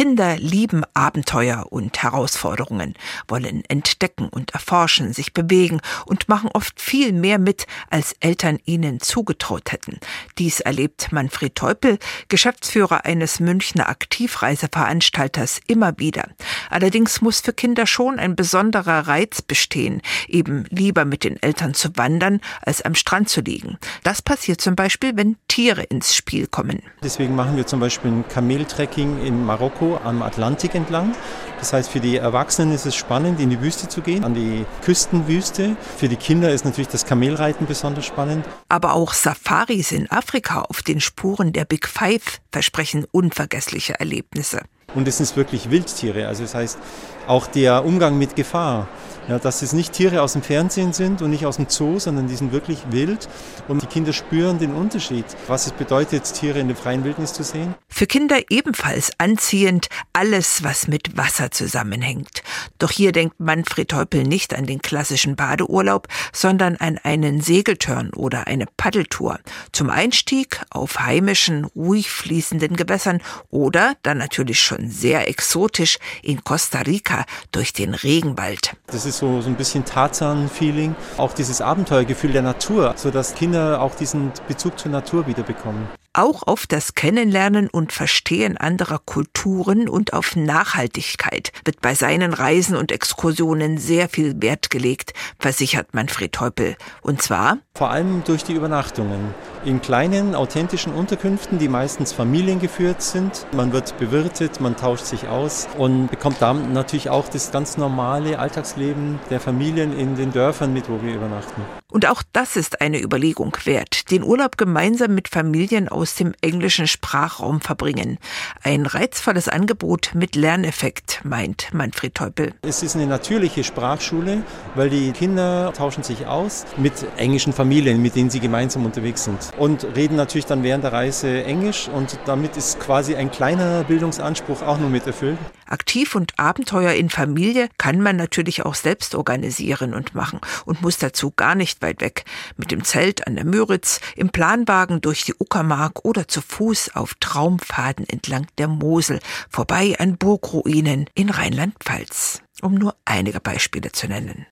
Kinder lieben Abenteuer und Herausforderungen, wollen entdecken und erforschen, sich bewegen und machen oft viel mehr mit, als Eltern ihnen zugetraut hätten. Dies erlebt Manfred Teupel, Geschäftsführer eines Münchner Aktivreiseveranstalters, immer wieder. Allerdings muss für Kinder schon ein besonderer Reiz bestehen, eben lieber mit den Eltern zu wandern, als am Strand zu liegen. Das passiert zum Beispiel, wenn Tiere ins Spiel kommen. Deswegen machen wir zum Beispiel ein Kameltrekking in Marokko am Atlantik entlang. Das heißt, für die Erwachsenen ist es spannend, in die Wüste zu gehen, an die Küstenwüste. Für die Kinder ist natürlich das Kamelreiten besonders spannend. Aber auch Safaris in Afrika auf den Spuren der Big Five versprechen unvergessliche Erlebnisse. Und es sind wirklich Wildtiere. Also das heißt, auch der Umgang mit Gefahr ja, dass es nicht Tiere aus dem Fernsehen sind und nicht aus dem Zoo, sondern die sind wirklich wild und die Kinder spüren den Unterschied, was es bedeutet, Tiere in der freien Wildnis zu sehen. Für Kinder ebenfalls anziehend alles, was mit Wasser zusammenhängt. Doch hier denkt Manfred Teupel nicht an den klassischen Badeurlaub, sondern an einen Segeltörn oder eine Paddeltour. Zum Einstieg auf heimischen, ruhig fließenden Gewässern oder dann natürlich schon sehr exotisch in Costa Rica durch den Regenwald. Das ist so, so ein bisschen Tarzan-Feeling, auch dieses Abenteuergefühl der Natur, sodass Kinder auch diesen Bezug zur Natur wieder bekommen auch auf das Kennenlernen und Verstehen anderer Kulturen und auf Nachhaltigkeit wird bei seinen Reisen und Exkursionen sehr viel Wert gelegt, versichert Manfred Teupel. Und zwar vor allem durch die Übernachtungen in kleinen, authentischen Unterkünften, die meistens familiengeführt sind. Man wird bewirtet, man tauscht sich aus und bekommt da natürlich auch das ganz normale Alltagsleben der Familien in den Dörfern mit, wo wir übernachten. Und auch das ist eine Überlegung wert, den Urlaub gemeinsam mit Familien aus dem englischen Sprachraum verbringen. Ein reizvolles Angebot mit Lerneffekt, meint Manfred Teupel. Es ist eine natürliche Sprachschule, weil die Kinder tauschen sich aus mit englischen Familien, mit denen sie gemeinsam unterwegs sind und reden natürlich dann während der Reise Englisch und damit ist quasi ein kleiner Bildungsanspruch auch nur mit erfüllt. Aktiv und Abenteuer in Familie kann man natürlich auch selbst organisieren und machen und muss dazu gar nicht weit weg. Mit dem Zelt an der Müritz, im Planwagen durch die Uckermark oder zu Fuß auf Traumpfaden entlang der Mosel, vorbei an Burgruinen in Rheinland-Pfalz, um nur einige Beispiele zu nennen.